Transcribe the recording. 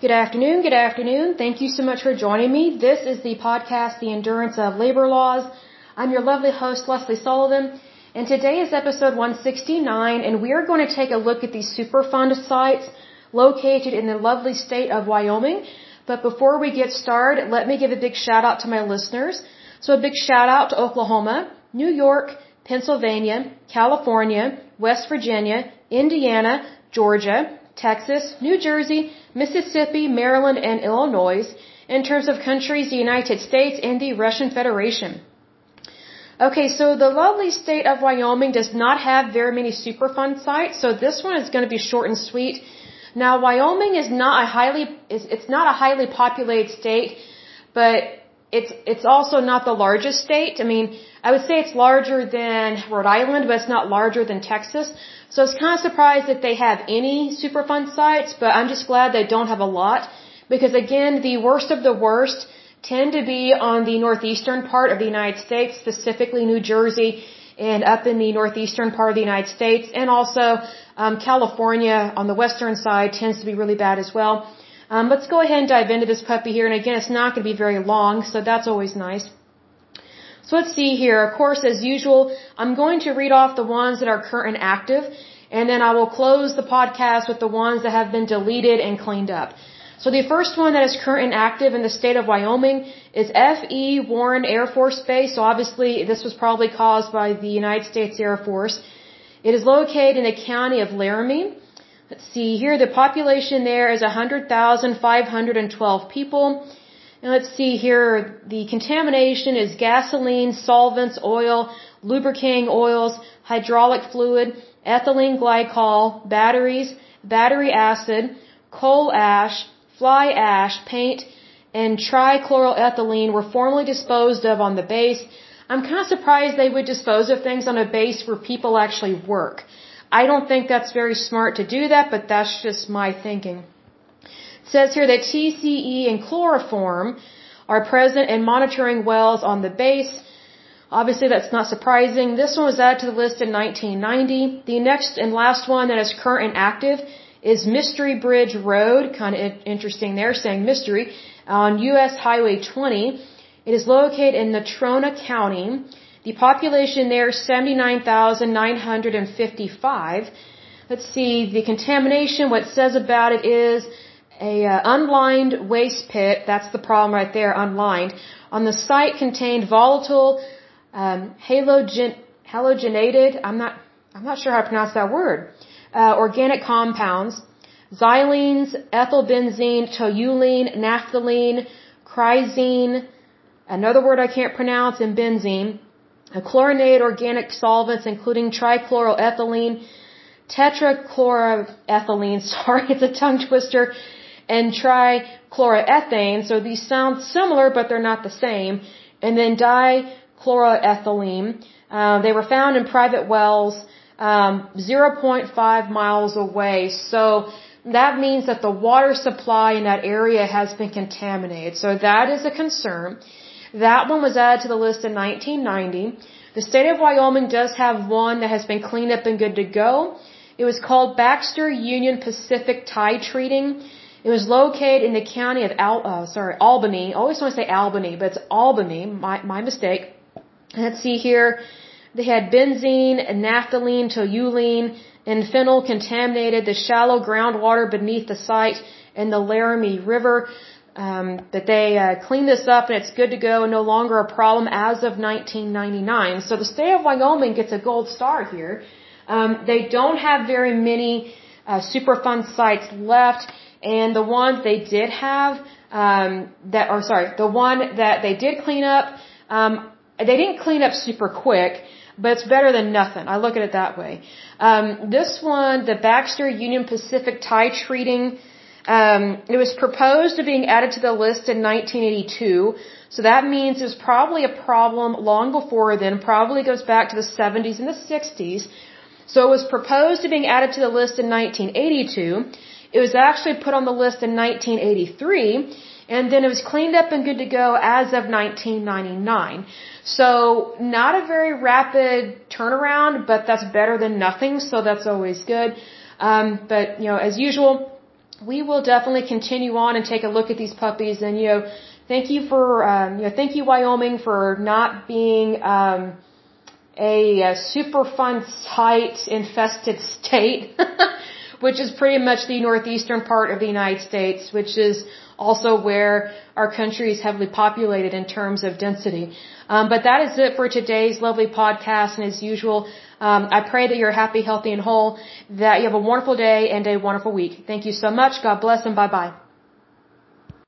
Good afternoon, good afternoon. Thank you so much for joining me. This is the podcast, The Endurance of Labor Laws. I'm your lovely host, Lesley Sullivan, and today is episode 169, and we are going to take a look at these Superfund sites located in the lovely state of Wyoming. But before we get started, let me give a big shout out to my listeners. So a big shout out to Oklahoma, New York, Pennsylvania, California, West Virginia, Indiana, Georgia, Texas, New Jersey, Mississippi, Maryland, and Illinois in terms of countries, the United States and the Russian Federation. Okay, so the lovely state of Wyoming does not have very many Superfund sites, so this one is going to be short and sweet. Now, Wyoming is not a highly it's not a highly populated state, but it's it's also not the largest state. I mean, I would say it's larger than Rhode Island, but it's not larger than Texas. So I was kind of surprised that they have any Superfund sites, but I'm just glad they don't have a lot because again, the worst of the worst tend to be on the northeastern part of the United States, specifically New Jersey and up in the northeastern part of the United States, and also um, California on the western side tends to be really bad as well. Um, let's go ahead and dive into this puppy here, and again, it's not going to be very long, so that's always nice. So let's see here. Of course, as usual, I'm going to read off the ones that are current and active, and then I will close the podcast with the ones that have been deleted and cleaned up. So the first one that is current and active in the state of Wyoming is F.E. Warren Air Force Base. So obviously this was probably caused by the United States Air Force. It is located in the county of Laramie. Let's see here. The population there is 100,512 people. And let's see here. The contamination is gasoline, solvents, oil, lubricating oils, hydraulic fluid, ethylene glycol, batteries, battery acid, coal ash, fly ash, paint, and trichloroethylene were formerly disposed of on the base. I'm kind of surprised they would dispose of things on a base where people actually work. I don't think that's very smart to do that, but that's just my thinking. It says here that TCE and chloroform are present in monitoring wells on the base. Obviously, that's not surprising. This one was added to the list in 1990. The next and last one that is current and active is Mystery Bridge Road, kind of interesting there, saying mystery, on US Highway 20. It is located in Natrona County. The population there is 79,955. Let's see, the contamination, what it says about it is a uh, unlined waste pit. That's the problem right there, unlined. On the site contained volatile um, halogen, halogenated. I'm not. I'm not sure how to pronounce that word uh, organic compounds, xylenes, ethylbenzene, toluene, naphthalene, chrysene, another word I can't pronounce, and benzene, chlorinated organic solvents including trichloroethylene, tetrachloroethylene, sorry, it's a tongue twister, and trichloroethane. So these sound similar, but they're not the same. And then dichloroethylene. Uh, they were found in private wells um, 0.5 miles away. So that means that the water supply in that area has been contaminated. So that is a concern. That one was added to the list in 1990. The state of Wyoming does have one that has been cleaned up and good to go. It was called Baxter Union Pacific Tie Treating. It was located in the county of Al, uh, sorry, Albany. I always want to say Albany, but it's Albany. My, my mistake. Let's see here. They had benzene, naphthalene, toluene, and phenyl contaminated the shallow groundwater beneath the site in the Laramie River. Um, that they uh, cleaned this up and it's good to go, no longer a problem as of 1999. So the state of Wyoming gets a gold star here. Um, they don't have very many uh, Superfund sites left, and the ones they did have, um, that or sorry, the one that they did clean up, um, they didn't clean up super quick but it's better than nothing. I look at it that way. Um, this one, the Baxter Union Pacific Tie Treating, um, it was proposed to being added to the list in 1982. So that means it's probably a problem long before then, probably goes back to the 70s and the 60s. So it was proposed to being added to the list in 1982. It was actually put on the list in 1983 and then it was cleaned up and good to go as of 1999. So not a very rapid turnaround, but that's better than nothing, so that's always good. Um, but you know, as usual, we will definitely continue on and take a look at these puppies. And you know, thank you for um, you know, thank you Wyoming for not being um, a, a Superfund site infested state, which is pretty much the northeastern part of the United States, which is also where our country is heavily populated in terms of density. Um, but that is it for today's lovely podcast. And as usual, um, I pray that you're happy, healthy, and whole, that you have a wonderful day and a wonderful week. Thank you so much. God bless and bye bye.